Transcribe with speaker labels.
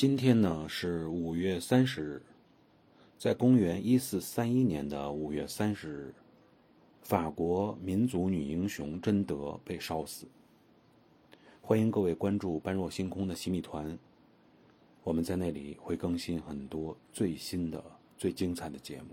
Speaker 1: 今天呢是五月三十日在公元一四三一年的五月三十日法国民族女英雄贞德被烧死。欢迎各位关注般若星空的洗米团我们在那里会更新很多最新的最精彩的节目。